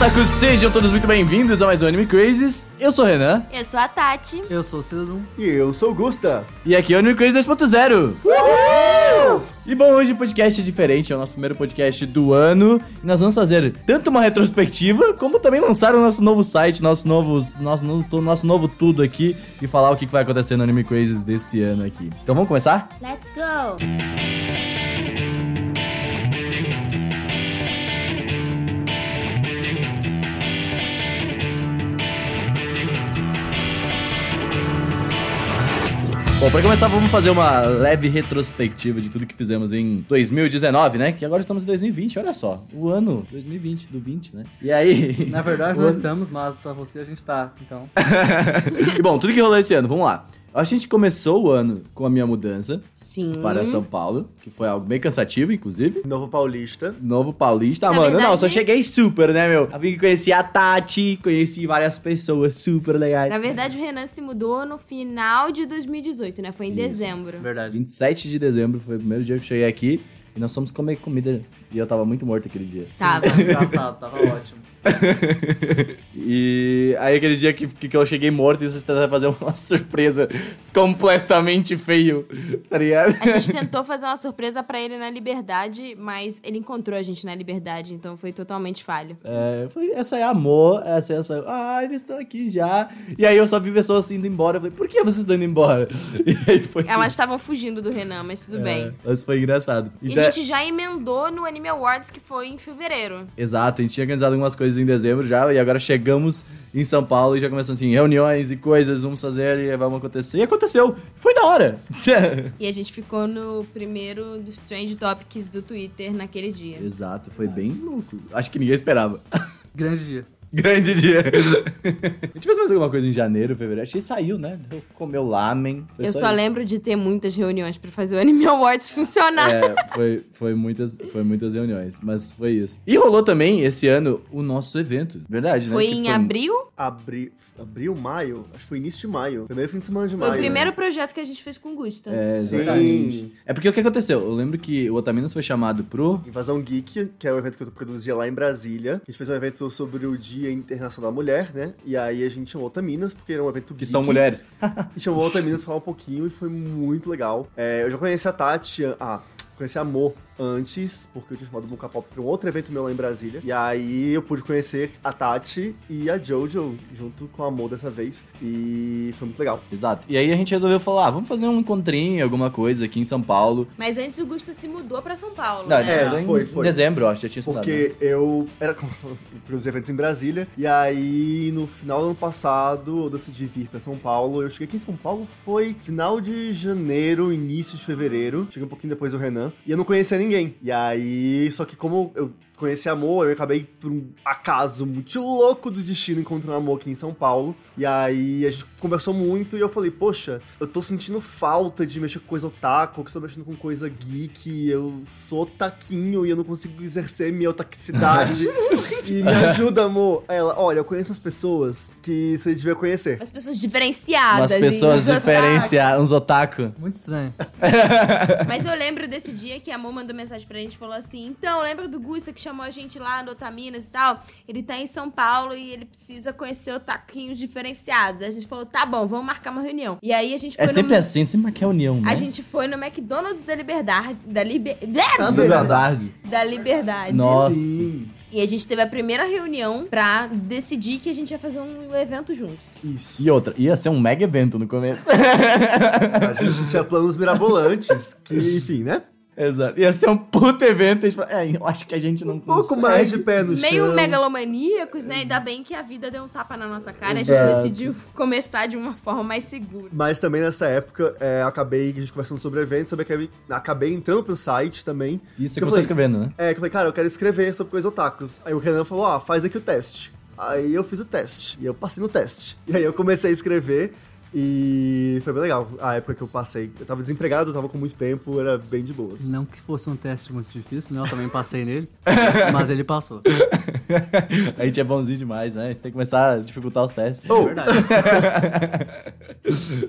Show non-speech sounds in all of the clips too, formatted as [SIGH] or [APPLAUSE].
otakus, sejam todos muito bem-vindos a mais um Anime Crazes. Eu sou o Renan Eu sou a Tati. Eu sou o Cidadão. E eu sou o Gusta. e aqui é o Anime Crazy 2.0. E bom, hoje o podcast é diferente, é o nosso primeiro podcast do ano. E nós vamos fazer tanto uma retrospectiva, como também lançar o nosso novo site, nosso novo, nosso, novo- nosso novo tudo aqui e falar o que que vai acontecer no Anime Crazes desse ano aqui. Então vamos começar? Let's go! Bom, pra começar, vamos fazer uma leve retrospectiva de tudo que fizemos em 2019, né? Que agora estamos em 2020, olha só. O ano 2020, do 20, né? E aí. Na verdade, nós ano- estamos, mas pra você a gente tá. Então, [LAUGHS] e bom, tudo que rolou esse ano, vamos lá. A gente começou o ano com a minha mudança Sim. para São Paulo, que foi algo bem cansativo, inclusive. Novo Paulista. Novo Paulista. Ah, Na mano, não, verdade- só cheguei super, né, meu? Eu vim conhecer a Tati, conheci várias pessoas super legais. Na verdade, o Renan se mudou no final de 2018, né? Foi em Isso. dezembro. verdade. 27 de dezembro foi o primeiro dia que eu cheguei aqui e nós fomos comer comida. E eu tava muito morto aquele dia. Tava. Engraçado, tava ótimo. [LAUGHS] e aí aquele dia que, que eu cheguei morto e vocês tentaram fazer uma [LAUGHS] surpresa completamente feio, tá ligado? A gente [LAUGHS] tentou fazer uma surpresa pra ele na Liberdade, mas ele encontrou a gente na Liberdade, então foi totalmente falho. É, eu falei, essa é amor, essa é essa. Ah, eles estão aqui já. E aí eu só vi pessoas indo embora. Eu falei, por que vocês estão indo embora? E aí foi. Elas estavam fugindo do Renan, mas tudo É, bem. Mas foi engraçado. E Então- a gente já emendou no Anime Awards, que foi em fevereiro. Exato, a gente tinha organizado algumas coisas em dezembro já, e agora chegamos em São Paulo e já começam assim, reuniões e coisas, vamos fazer e vamos acontecer. E aconteceu. Foi da hora. [LAUGHS] E a gente ficou no primeiro dos Trend Topics do Twitter naquele dia. Exato, foi bem louco. Acho que ninguém esperava. [LAUGHS] Grande dia. [LAUGHS] Grande dia. a gente fez mais alguma coisa em janeiro, fevereiro. Acho que saiu, né? Deu- Comeu lamen. Foi Eu só isso. lembro de ter muitas reuniões pra fazer o Anime Awards [LAUGHS] funcionar. É, foi, foi, muitas, foi muitas reuniões, mas foi isso. E rolou também esse ano o nosso evento, verdade, né? Foi Que em abril? Abri... Abril, maio? Acho que foi início de maio. Primeiro fim de semana de Foi maio. o primeiro né? projeto que a gente fez com o Gusta. É, Sim. exatamente. É porque o que aconteceu? Eu lembro que o Otaminas foi chamado pro. Invasão Geek, que é o evento que eu produzia lá em Brasília. A gente fez um evento sobre o Dia Internacional da Mulher, né? E aí a gente chamou Otaminas, porque era um evento Que geek. são mulheres. E chamou Otaminas pra falar um pouquinho e foi muito legal. É, eu já conheci a Tati... Ah, conheci a Mo antes, porque eu tinha chamado o Muka Pop pra um outro evento meu lá em Brasília. E aí eu pude conhecer a Tati e a Jojo junto com a Mo dessa vez. E foi muito legal. Exato. E aí a gente resolveu falar, ah, vamos fazer um encontrinho, alguma coisa aqui em São Paulo. Mas antes o Gusta se mudou pra São Paulo, Não, né? É, foi, foi, em dezembro, eu acho, já tinha estudado. Porque eu era como [LAUGHS] os eventos em Brasília, e aí no final do ano passado eu decidi vir pra São Paulo. Eu cheguei aqui em São Paulo foi final de janeiro, início de fevereiro. Cheguei um pouquinho depois do Renan, e eu não conhecia ninguém. E aí, só que como eu conheci amor, eu acabei por um acaso muito louco do destino encontrando amor aqui em São Paulo. E aí a gente conversou muito e eu falei, poxa, eu tô sentindo falta de mexer com coisa otaku, que estou mexendo com coisa geek, eu sou taquinho e eu não consigo exercer minha otaquicidade. [LAUGHS] e me ajuda, amor. Aí ela, olha, eu conheço as pessoas que você devia conhecer. As pessoas diferenciadas. Umas pessoas diferenciadas, uns otaku. Muito estranho. Mas eu lembro desse dia que a Mo mandou mensagem pra gente e falou assim: então, lembra do Gusta que chamou a gente lá no Otaminas e tal? Ele tá em São Paulo e ele precisa conhecer otaquinhos diferenciados. A gente falou: tá bom, vamos marcar uma reunião. E aí a gente foi É no. sempre assim, sempre que é união, né? A gente foi no McDonald's da Liberdade. Da, liber... [LAUGHS] Ah, Verdade. da Liberdade. Nossa. Sim, E a gente teve a primeira reunião pra decidir que a gente ia fazer um evento juntos. isso. E outra, ia ser um mega evento no começo. [LAUGHS] A gente tinha planos mirabolantes, que, [LAUGHS] enfim, né? Exato. Ia ser um puto evento. A gente falou, é, eu acho que a gente não Um pouco consegue. mais de pé no Meio chão. megalomaníacos, né? Ainda bem que a vida deu um tapa na nossa cara e a Exato. gente decidiu começar de uma forma mais segura. Mas também nessa época, é, acabei a gente conversando sobre eventos, sobre acabei, acabei entrando pro site também. Isso que Eu você falei, escrevendo, né? É, que eu falei, cara, eu quero escrever sobre coisa otakus. Aí o Renan falou, ah, faz aqui o teste. Aí eu fiz o teste. E eu passei no teste. E aí eu comecei a escrever. E foi bem legal a época que eu passei. Eu tava desempregado, eu tava com muito tempo, era bem de boas. Não que fosse um teste muito difícil, né? Eu também passei nele. [LAUGHS] mas ele passou. a gente é bonzinho demais, né? A gente tem que começar a dificultar os testes. Oh, Verdade. [LAUGHS]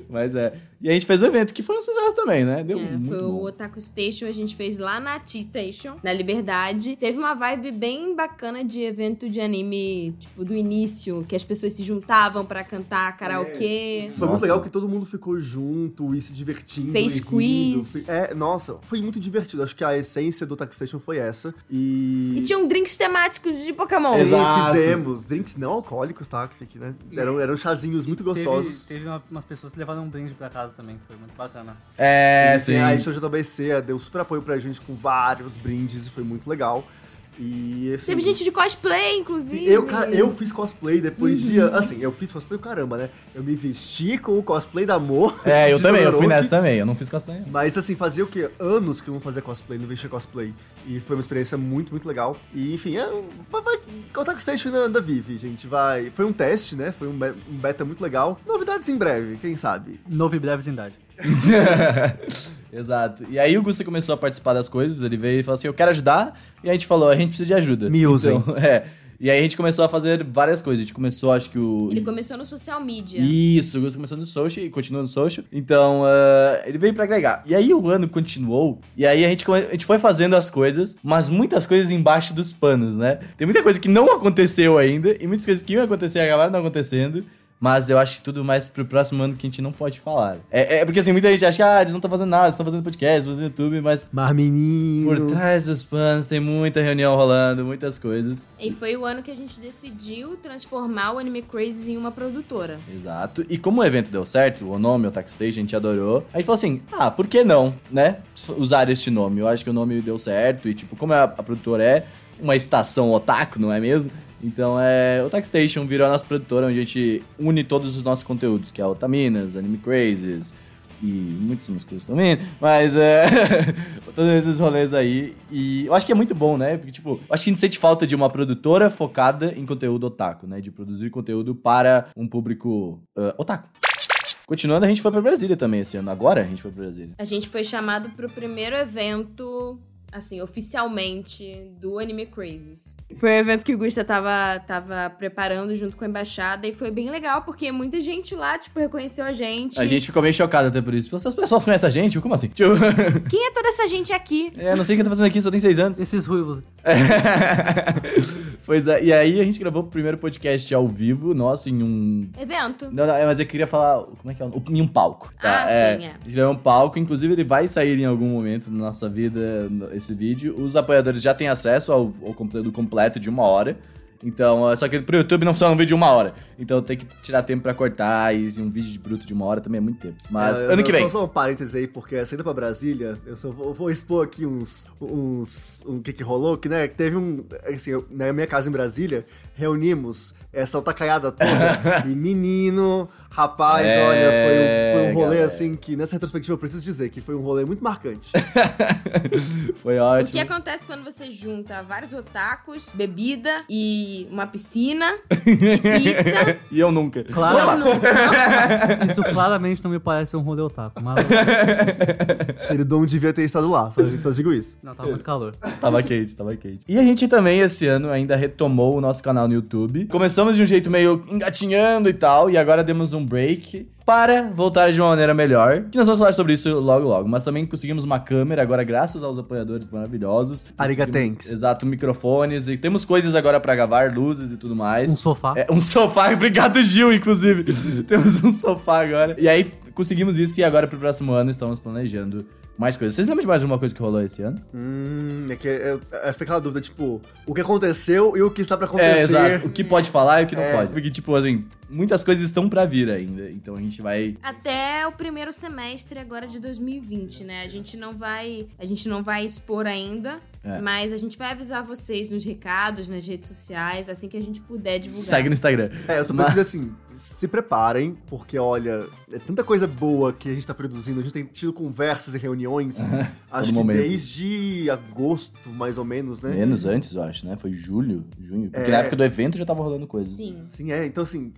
Mas é. E a gente fez o evento, que foi um sucesso também, né? Deu É, muito foi o bom. Otaku Station, a gente fez lá na T-Station, na Liberdade. Teve uma vibe bem bacana de evento de anime, tipo, do início, que as pessoas se juntavam pra cantar karaokê. Foi muito legal que todo mundo ficou junto e se divertindo. Fez e quiz. É, nossa, foi muito divertido. Acho que a essência do Otaku Station foi essa. E. E tinham drinks temáticos de Pokémon. Sim, Exato. fizemos drinks não alcoólicos, tá? Que né? Eram, eram chazinhos muito gostosos. Teve, teve uma- umas pessoas que levaram um brinde pra casa também, que foi muito bacana. É, sim. A Show JBC deu super apoio pra gente com vários brindes e foi muito legal. E assim, Teve gente de cosplay, inclusive. Eu, cara, eu fiz cosplay depois de. Uhum. Assim, eu fiz cosplay caramba, né? Eu me vesti com o cosplay da Amor. É, eu [LAUGHS] de também, eu fui nessa também. Eu não fiz cosplay. não. Mas assim, fazia o quê? Anos que eu não fazia cosplay, não vestia cosplay. E foi uma experiência muito, muito legal. E enfim, é, vai, vai, Otaku Station ainda, ainda vive, gente. Vai. Foi um teste, né? Foi um, be- um beta muito legal. Novidades em breve, quem sabe? Novo e breve. [LAUGHS] Exato. E aí o Gusta começou a participar das coisas, ele veio e falou assim, eu quero ajudar. E a gente falou, a gente precisa de ajuda. Me usem. Então, [LAUGHS] é. E aí a gente começou a fazer várias coisas. A gente começou, acho que o... Ele começou no social media. Isso, o Gusto começou no social e continua no social. Então, ah, ele veio pra agregar. E aí o ano continuou. E aí a gente, come- a gente foi fazendo as coisas, mas muitas coisas embaixo dos panos, né? Tem muita coisa que não aconteceu ainda. E muitas coisas que iam acontecer acabaram não acontecendo. Mas eu acho que tudo mais pro próximo ano que a gente não pode falar. É, é porque assim, muita gente acha que ah, eles não estão fazendo nada, eles estão fazendo podcast, fazendo YouTube, mas Mas menino. por trás dos panos tem muita reunião rolando, muitas coisas. E foi o ano que a gente decidiu transformar o Anime Crazy em uma produtora. Exato. E como o evento deu certo, o nome, o Taco Station, a gente adorou. A gente falou assim, ah, por que não, né? Usar este nome. Eu acho que o nome deu certo e, tipo, como a, a produtora é uma estação otaku, não é mesmo? Então, é, o Taco Station virou a nossa produtora, onde a gente une todos os nossos conteúdos, que é Otaminas, Anime Crazes e muitas coisas também, mas é, [LAUGHS] todos esses rolês aí. E eu acho que é muito bom, né? Porque, tipo, acho que a gente sente falta de uma produtora focada em conteúdo otaku, né? De produzir conteúdo para um público ah, otaku. Continuando, a gente foi pra Brasília também esse ano. Agora a gente foi pra Brasília. A gente foi chamado pro primeiro evento, assim, oficialmente, do Anime Crazes. Foi um evento que o Gusta tava, tava preparando junto com a embaixada e foi bem legal, porque muita gente lá, tipo, reconheceu a gente. A gente ficou meio chocado até por isso. Falou, Essas pessoas conhecem a gente? Como assim? [LAUGHS] Tipo, [LAUGHS] Quem é toda essa gente aqui? é, não sei o que tá fazendo aqui, só tem seis anos. Esses ruivos. [LAUGHS] pois é, e aí a gente gravou o primeiro podcast ao vivo, nosso, em um Evento. Não, não, é, mas eu queria falar. Como é que é? o- Em um palco. Tá? Ah, é, sim, é. A gente gravou um palco, inclusive ele vai sair em algum momento da nossa vida, esse vídeo. Os apoiadores já têm acesso ao, ao conteúdo completo de uma hora. Então, é, só que pro YouTube não funciona um vídeo de uma hora. Então tem que tirar tempo pra cortar e um vídeo de bruto de uma hora também é muito tempo. Mas É, ano eu- que vem. Só, só um parêntese aí, porque saindo pra Brasília, eu só vou, vou expor aqui uns. uns um que que rolou, que né, teve um. Assim, eu- na minha casa em Brasília, reunimos essa otacaiada toda. [LAUGHS] e menino, rapaz, É, olha, foi um, foi um rolê galera. assim que nessa retrospectiva eu preciso dizer que foi um rolê muito marcante. [LAUGHS] Foi O ótimo. que acontece quando você junta vários otakus, bebida e uma piscina e [LAUGHS] pizza? E eu nunca. Claro, Eu nunca. [LAUGHS] isso claramente não me parece um rolê otaku, mas Seridon devia ter estado lá, só, só digo isso. não, tava muito calor. Tava quente, tava quente. E a gente também, esse ano, ainda retomou o nosso canal no YouTube. Começamos de um jeito meio engatinhando e tal, e agora demos um break para voltar de uma maneira melhor. Que nós vamos falar sobre isso logo logo. Mas também conseguimos uma câmera agora, graças aos apoiadores maravilhosos. Arigatanks. Conseguimos- Exato, microfones. E temos coisas agora pra gravar, luzes e tudo mais. Um sofá. É, um [LAUGHS] sofá, obrigado Gil, inclusive. [LAUGHS] Temos um sofá agora. E aí conseguimos isso e agora pro próximo ano estamos planejando mais coisas. Vocês lembram de mais alguma coisa que rolou esse ano? Hum, é que é, é, fica aquela dúvida, tipo, o que aconteceu e o que está pra É, acontecer. exato. O que pode falar e o que não É. pode. Porque, tipo, assim, muitas coisas estão pra vir ainda. Então a gente vai. Até o primeiro semestre agora de 2020, né? A gente não vai, a gente não vai expor ainda, É. mas a gente vai avisar vocês nos recados, nas redes sociais, assim que a gente puder divulgar. Segue no Instagram. É, eu só Mas- preciso assim, se preparem, porque olha, é tanta coisa boa que a gente tá produzindo, a gente tem tido conversas e reuniões, [LAUGHS] acho que momento. desde agosto, mais ou menos, né? Menos antes, eu acho, né? Foi julho, junho. Porque É. na época do evento já tava rolando coisa. Sim. Sim, é, então assim,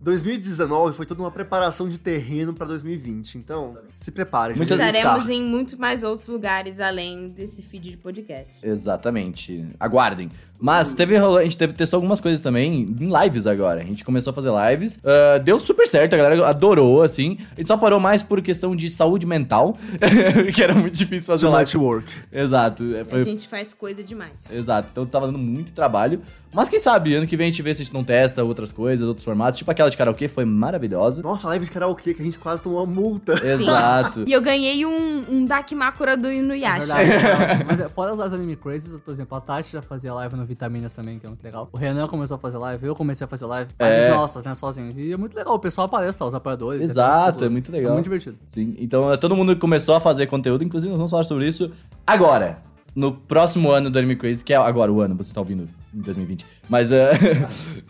2019 foi toda uma preparação de terreno pra 2020. Então, se prepare. gente. Muitas- Estaremos em muito mais outros lugares além desse feed de podcast. Exatamente. Aguardem. Mas teve, a gente teve, testou algumas coisas também em lives agora. A gente começou a fazer lives. ah, deu super certo, a galera adorou, assim. A gente só parou mais por questão de saúde mental, [LAUGHS] que era muito difícil fazer Seu live. network. Exato. é, A Foi, gente faz coisa demais. Exato, então tava dando muito trabalho. Mas quem sabe, ano que vem a gente vê se a gente não testa outras coisas, outros formatos. Tipo aquela de karaokê, foi maravilhosa. Nossa, a live de karaokê que a gente quase tomou uma multa. [LAUGHS] Exato. E eu ganhei um, um Dakimakura do É Inuyasha. verdade, Mas é, fora as anime crazes, por exemplo, a Tati já fazia live no Vitaminas também, que é muito legal. O Renan começou a fazer live, eu comecei a fazer live. É. Lives nossas, né, sozinhos. E é muito legal, o pessoal aparece, tá, os apoiadores. Exato, as é muito legal. É muito divertido. Sim, então eh, todo mundo começou a fazer conteúdo, inclusive nós vamos falar sobre isso agora. No próximo ano do Anime Crazy, que é agora o ano, você está ouvindo em 2020. Mas eh,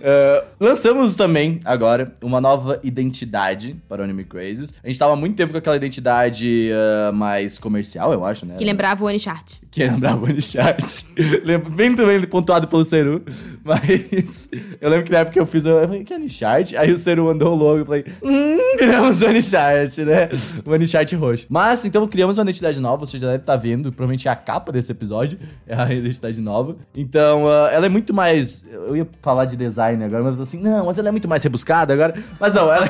eh, [LAUGHS] lançamos também agora uma nova identidade para o Anime Crazy. A gente tava há muito tempo com aquela identidade eh, mais comercial, eu acho, né? Que lembrava o Anichart. Que lembrava [LAUGHS] o. Lembro bem também pontuado pelo Ceru. Mas [LAUGHS] eu lembro que na época que eu fiz, eu falei, que é? Aí o Ceru mandou o logo e falei, hum, criamos o Unichart, né? O Unichart roxo. Mas então criamos uma identidade nova, você já deve estar vendo, provavelmente é a capa desse episódio, é a identidade nova. Então ah, ela é muito mais. Eu ia falar de design agora, mas assim, não, mas ela é muito mais rebuscada agora. Mas não, ela,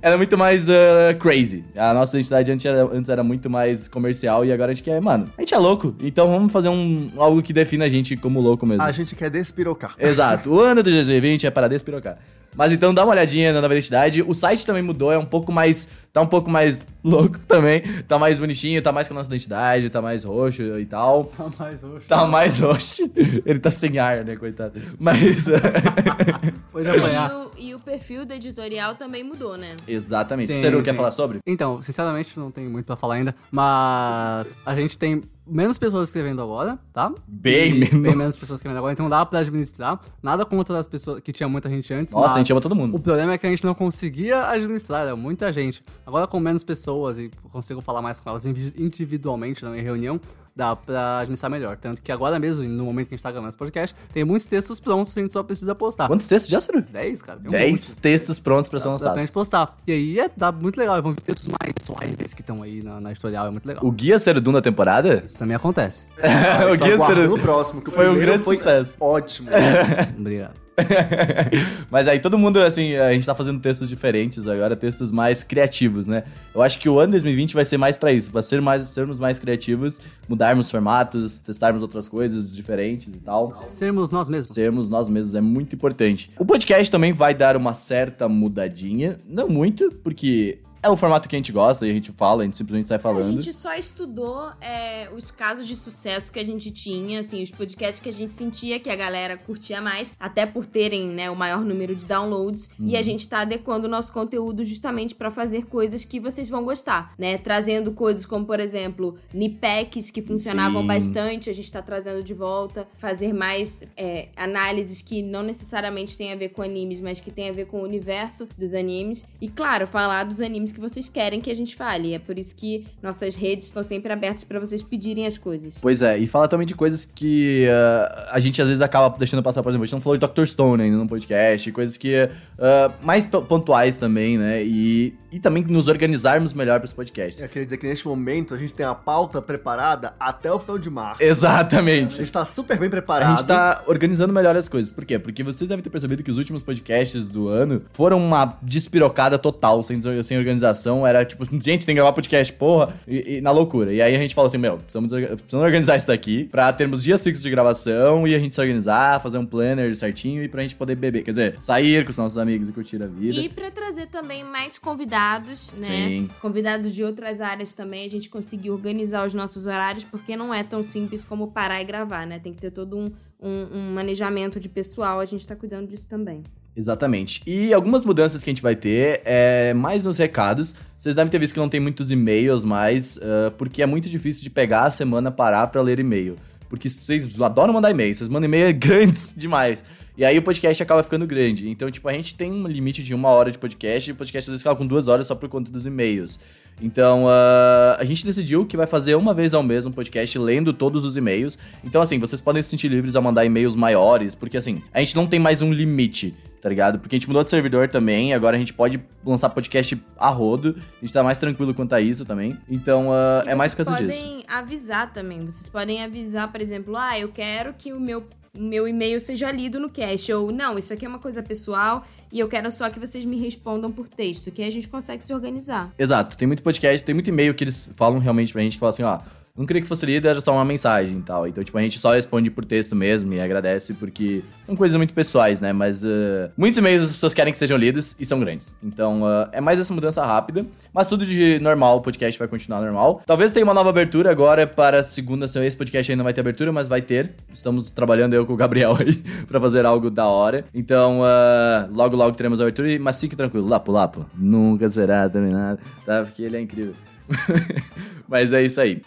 ela é muito mais ah, crazy. A nossa identidade antes era, antes era muito mais comercial e agora a gente quer, mano, a gente é louco. Então vamos fazer um algo que defina a gente como louco mesmo. A gente quer despirocar. Exato. O ano de 2020 é para despirocar. Mas então dá uma olhadinha na nova identidade. O site também mudou, é um pouco mais. Tá um pouco mais [LAUGHS] louco também. Tá mais bonitinho, tá mais com a nossa identidade, tá mais roxo e tal. Tá mais hoje. Tá mais roxo. [LAUGHS] Ele tá sem ar, né, coitado. Mas. [LAUGHS] Foi de E apanhar. o, e o perfil do editorial também mudou, né? Exatamente. Sim, quer sim. falar sobre? Então, sinceramente, não tenho muito pra falar ainda, mas a gente tem menos pessoas escrevendo agora, tá? Bem E menos. Bem menos pessoas escrevendo agora, então dá pra administrar. Nada contra as pessoas que tinha muita gente antes. Nossa, a gente ama todo O mundo. problema é que a gente não conseguia administrar, era muita gente. Agora com menos pessoas e consigo falar mais com elas indivi- individualmente, não em reunião, dá pra administrar melhor. Tanto que agora mesmo, no momento que a gente tá gravando esse podcast, tem muitos textos prontos, a gente só precisa postar. Quantos textos já, Ciro? 10, cara. Tem um 10 monte. textos prontos pra ser Dá pra lançados. gente postar. E aí é, dá muito legal. Vão vir textos mais suaves que estão aí na, na editorial, é muito legal. O Guia Cero Duna temporada? Isso também acontece. [LAUGHS] o Guia no próximo, que o foi um grande foi sucesso. ótimo. [LAUGHS] Obrigado. [LAUGHS] Mas aí todo mundo, assim, a gente tá fazendo textos diferentes agora, textos mais criativos, né? Eu acho que o ano 2020 vai ser mais pra isso, pra ser mais, sermos mais criativos, mudarmos formatos, testarmos outras coisas diferentes e tal. Sermos nós mesmos. Sermos nós mesmos é muito importante. O podcast também vai dar uma certa mudadinha, não muito, porque é o formato que a gente gosta e a gente fala, a gente simplesmente sai A falando. gente só estudou é, os casos de sucesso que a gente tinha, assim, os podcasts que a gente sentia que a galera curtia mais, até por terem, né, o maior número de downloads. E Uhum. a gente tá adequando o nosso conteúdo justamente pra fazer coisas que vocês vão gostar, né? Trazendo coisas como, por exemplo, nipacks que funcionavam Sim. bastante, a gente tá trazendo de volta. Fazer mais é, análises que não necessariamente têm a ver com animes, mas que tem a ver com o universo dos animes. E, claro, falar dos animes que vocês querem que a gente fale. É por isso que nossas redes estão sempre abertas pra vocês pedirem as coisas. Pois é, e fala também de coisas que ah, a gente às vezes acaba deixando passar, por exemplo, a gente não falou de Dr. Stone ainda no podcast, coisas que ah, mais pontuais também, né? E, e também nos organizarmos melhor para os podcasts. Eu queria dizer que neste momento a gente tem a pauta preparada até o final de março. A Exatamente. gente tá super bem A preparado. gente tá organizando melhor as coisas. Por quê? Porque vocês devem ter percebido que os últimos podcasts do ano foram uma despirocada total, sem, sem organização. Era tipo, gente, tem que gravar podcast, porra, e, e na loucura. E aí a gente falou assim, meu, precisamos, precisamos organizar isso daqui pra termos dias fixos de gravação e a gente se organizar, fazer um planner certinho e pra gente poder beber. Quer dizer, sair com os nossos amigos e curtir a vida. E pra trazer também mais convidados, né? Sim. Convidados de outras áreas também, a gente conseguiu organizar os nossos horários, porque não é tão simples como parar e gravar, né? Tem que ter todo um, um, um manejamento de pessoal, a gente tá cuidando disso também. Exatamente. E algumas mudanças que a gente vai ter é mais nos recados. Vocês devem ter visto que não tem muitos e-mails mais, ah, porque é muito difícil de pegar a semana, parar pra ler e-mail. Porque vocês adoram mandar e-mail, vocês mandam e-mail grandes [LAUGHS] demais. E aí o podcast acaba ficando grande. Então, tipo, a gente tem um limite de uma hora de podcast, e o podcast às vezes fica com duas horas só por conta dos e-mails. Então, uh, a gente decidiu que vai fazer uma vez ao mês um podcast lendo todos os e-mails. Então, assim, vocês podem se sentir livres a mandar e-mails maiores, porque, assim, a gente não tem mais um limite, tá ligado? Porque a gente mudou de servidor também, agora a gente pode lançar podcast a rodo, a gente tá mais tranquilo quanto a isso também. Então, uh, é mais por vocês causa disso. podem avisar também. Vocês podem avisar, por exemplo, ah, eu quero que o meu, meu e-mail seja lido no cast. Ou, não, isso aqui é uma coisa pessoal e eu quero só que vocês me respondam por texto, que aí a gente consegue se organizar. Exato, tem muito podcast, tem muito e-mail que eles falam realmente pra gente, que falam assim, ó, não queria que fosse lido, era só uma mensagem e tal. Então, tipo, a gente só responde por texto mesmo e agradece, porque são coisas muito pessoais, né? Mas uh, muitos e-mails as pessoas querem que sejam lidos e são grandes. Então, uh, é mais essa mudança rápida, mas tudo de normal, o podcast vai continuar normal. Talvez tenha uma nova abertura agora para segunda, se esse podcast ainda vai ter abertura, mas vai ter. Estamos trabalhando eu com o Gabriel [LAUGHS] aí pra fazer algo da hora. Então, uh, logo, logo teremos a abertura, mas fique tranquilo, Lapo Lapo nunca será terminado, tá? Porque ele é incrível. [LAUGHS] Mas é isso aí.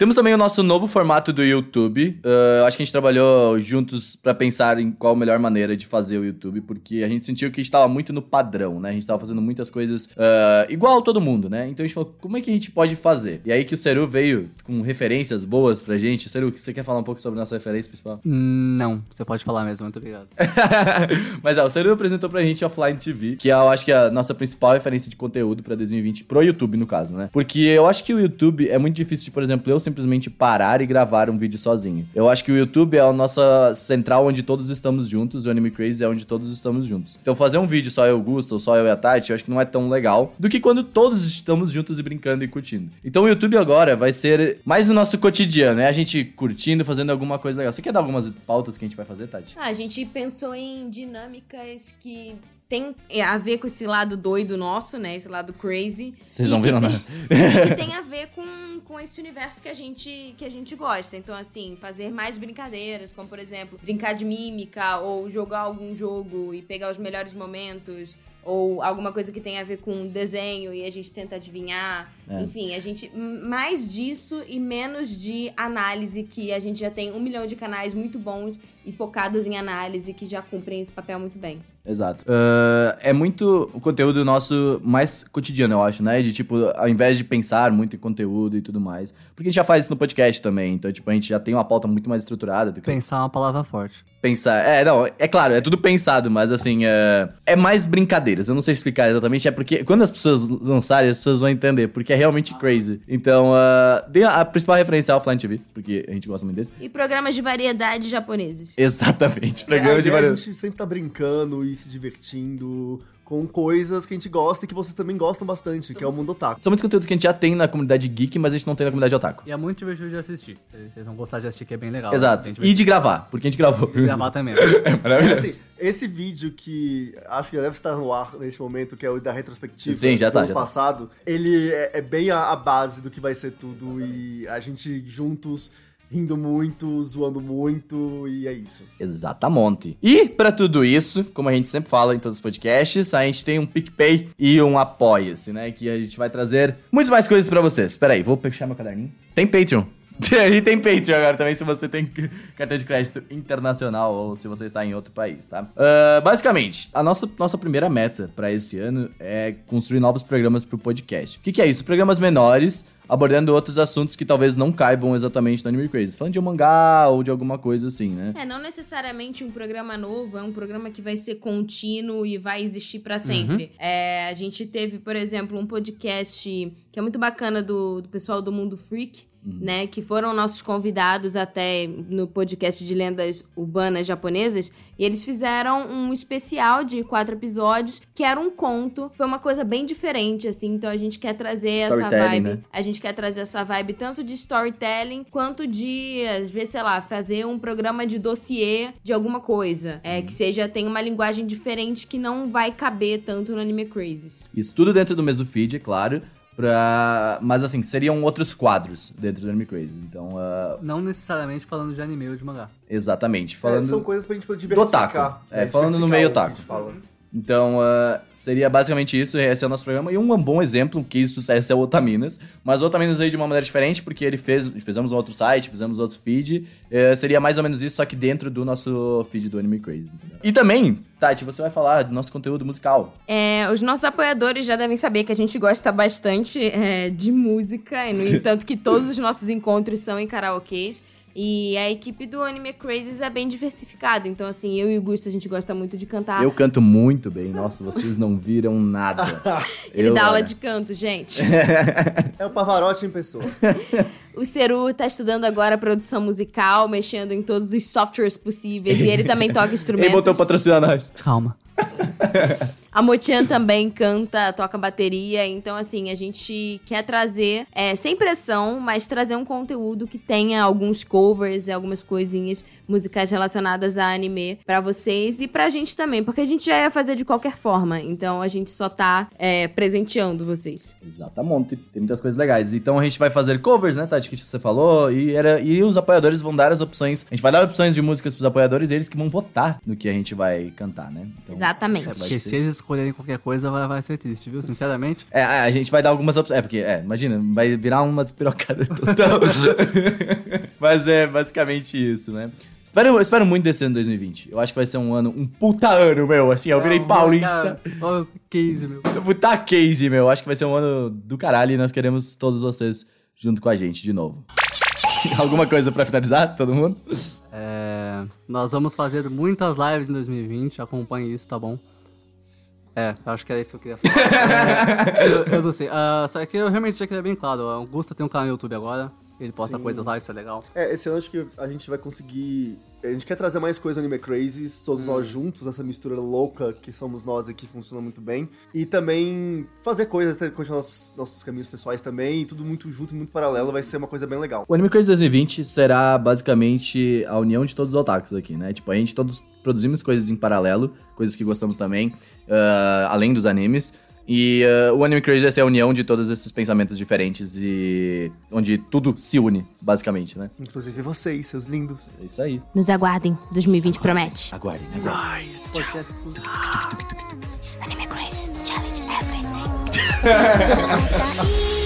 Temos também o nosso novo formato do YouTube. Uh, acho que a gente trabalhou juntos pra pensar em qual a melhor maneira de fazer o YouTube, porque a gente sentiu que a gente tava muito no padrão, né? A gente tava fazendo muitas coisas uh, igual todo mundo, né? Então a gente falou, como é que a gente pode fazer? E aí que o Seru veio com referências boas pra gente. Seru, você quer falar um pouco sobre a nossa referência principal? Hum, Não, você pode falar mesmo, muito obrigado. [LAUGHS] Mas é, o Seru apresentou pra gente Offline TV, que é, eu acho que é a nossa principal referência de conteúdo pra 2020, pro YouTube, no caso, né? Porque eu acho que o YouTube é muito difícil de, por exemplo, eu simplesmente parar e gravar um vídeo sozinho. Eu acho que o YouTube é a nossa central onde todos estamos juntos, o Anime Crazy é onde todos estamos juntos. Então fazer um vídeo só eu, Gusto, ou só eu e a Tati, eu acho que não é tão legal do que quando todos estamos juntos e brincando e curtindo. Então o YouTube agora vai ser mais o nosso cotidiano, é a gente curtindo, fazendo alguma coisa legal. Você quer dar algumas pautas que a gente vai fazer, Tati? Ah, a gente pensou em dinâmicas que tem a ver com esse lado doido nosso, né? Esse lado crazy. Vocês não viram tem- nada. e que tem a ver com, com esse universo que a, gente, que a gente gosta. Então, assim, fazer mais brincadeiras, como, por exemplo, brincar de mímica ou jogar algum jogo e pegar os melhores momentos. Ou alguma coisa que tem a ver com desenho e a gente tenta adivinhar. É. Enfim, a gente. Mais disso e menos de análise, que a gente já tem um milhão de canais muito bons e focados em análise que já cumprem esse papel muito bem. Exato. Ah, é muito o conteúdo nosso mais cotidiano, eu acho, né? De tipo, ao invés de pensar muito em conteúdo e tudo mais. Porque a gente já faz isso no podcast também. Então, tipo, a gente já tem uma pauta muito mais estruturada do que Pensar é uma palavra forte. pensar. É, não, é claro, é tudo pensado, mas assim, é, é mais brincadeiras. Eu não sei explicar exatamente, é porque quando as pessoas lançarem, as pessoas vão entender, porque é realmente crazy. Então, ah, dê a, a principal referência é Offline TV, porque a gente gosta muito deles. E programas de variedade japoneses. Exatamente. É, Programa a de é a gente sempre tá brincando e se divertindo com coisas que a gente gosta e que vocês também gostam bastante, que é o mundo otaku. São muitos conteúdos que a gente já tem na comunidade geek, mas a gente não tem na comunidade otaku. E é muito divertido de assistir. Vocês vão gostar de assistir, que é bem legal. Exato. Bem E de gravar, porque a gente gravou. gravar também. [LAUGHS] É maravilhoso. Assim, esse vídeo que acho que deve estar no ar neste momento, que é o da retrospectiva Sim, já do tá, ano já tá. passado, ele é, é bem a, a base do que vai ser tudo e a gente juntos rindo muito, zoando muito e é isso. Exatamente. E pra tudo isso, como a gente sempre fala em todos os podcasts, a gente tem um PicPay e um Apoia-se, né? Que a gente vai trazer muitas mais coisas pra vocês. Espera aí, vou fechar meu caderninho. Tem Patreon. [LAUGHS] E tem Patreon agora também, se você tem cartão de crédito internacional ou se você está em outro país, tá? Ah, basicamente, a nossa, nossa primeira meta pra esse ano é construir novos programas pro podcast. O que, que é isso? Programas menores, abordando outros assuntos que talvez não caibam exatamente no Anime Crazy. Falando de um mangá ou de alguma coisa assim, né? É, não necessariamente um programa novo, é um programa que vai ser contínuo e vai existir pra sempre. É, a gente teve, por exemplo, um podcast que é muito bacana do, do pessoal do Mundo Freak. Né, que foram nossos convidados até no podcast de lendas urbanas japonesas, e eles fizeram um especial de quatro episódios, que era um conto, foi uma coisa bem diferente, assim, então a gente quer trazer essa vibe né? a gente quer trazer essa vibe tanto de storytelling quanto de, às vezes, sei lá, fazer um programa de dossiê de alguma coisa. É, que seja, tem uma linguagem diferente que não vai caber tanto no Anime Crazes. Isso tudo dentro do mesmo feed, é claro. Pra... Mas assim, seriam outros quadros dentro do Anime Crazy. Então, ah, Não necessariamente falando de anime ou de mangá. exatamente. É, Falando. são coisas pra gente poder do otaku. diversificar. É, né, falando no diversificar meio otaku. gente fala. Então, ah, seria basicamente isso, esse é o nosso programa. E um bom exemplo que isso esse é o Otaminas. Mas o Otaminas veio de uma maneira diferente, porque ele fez, fizemos um outro site, fizemos outro feed. Eh, seria mais ou menos isso, só que dentro do nosso feed do Anime Crazy. entendeu? E também, Tati, você vai falar do nosso conteúdo musical. É, os nossos apoiadores já devem saber que a gente gosta bastante é, de música, e no [LAUGHS] entanto que todos os nossos encontros são em karaokês. E a equipe do Anime Crazes é bem diversificada. Então, assim, eu e o Gusto, a gente gosta muito de cantar. Eu canto muito bem, nossa, vocês não viram nada. [LAUGHS] Ele Eu, dá aula olha, de canto, gente. [LAUGHS] É o Pavarotti em pessoa. [LAUGHS] O Ceru tá estudando agora produção musical, mexendo em todos os softwares possíveis. E ele também toca instrumentos. Ele botou patrocinar nós. Calma. [LAUGHS] A Motian também canta, toca bateria. Então, assim, a gente quer trazer, é, sem pressão, mas trazer um conteúdo que tenha alguns covers e algumas coisinhas musicais relacionadas a anime pra vocês e pra gente também, porque a gente já ia fazer de qualquer forma. Então, a gente só tá é, presenteando vocês. Exatamente, tem muitas coisas legais. Então a gente vai fazer covers, né, Tati, que você falou, e, era, e os apoiadores vão dar as opções. A gente vai dar opções de músicas pros apoiadores e eles que vão votar no que a gente vai cantar, né? Então, Exatamente. ser- se eles escolherem qualquer coisa, vai, vai ser triste, viu? Sinceramente. É, a gente vai dar algumas opções. É, porque, é, imagina, vai virar uma despirocada total. [LAUGHS] Mas é basicamente isso, né? Espero, espero muito desse ano 2020. Eu acho que vai ser um ano, um puta ano, meu. Assim, eu virei paulista. o case, meu. Puta case, meu. Acho que vai ser um ano do caralho e nós queremos todos vocês junto com a gente de novo. [LAUGHS] Alguma coisa pra finalizar, todo mundo? É, nós vamos fazer muitas lives em 2020, acompanhe isso, tá bom? É, acho que era isso que eu queria falar. É, [LAUGHS] eu, eu não sei. ah, só que eu realmente já queria bem claro. O Augusto tem um canal no YouTube agora. Ele posta Sim. coisas lá, isso é legal. É, esse ano acho que a gente vai conseguir. A gente quer trazer mais coisa Anime Crazes, todos nós juntos, essa mistura louca que somos nós aqui funciona muito bem. E também fazer coisas, continuar nossos, nossos caminhos pessoais também, e tudo muito junto, muito paralelo, vai ser uma coisa bem legal. O Anime Crazy 2020 será basicamente a união de todos os otakus aqui, né? Tipo, a gente todos produzimos coisas em paralelo, coisas que gostamos também, ah, além dos animes. E ah, o Anime Crazy vai ser a união de todos esses pensamentos diferentes e onde tudo se une, basicamente, né? Inclusive vocês, seus lindos. É isso aí. Nos aguardem, 2020 promete. Aguardem, aguardem. Podcast. Anime Crazes Challenge Everything.「い [LAUGHS] [LAUGHS]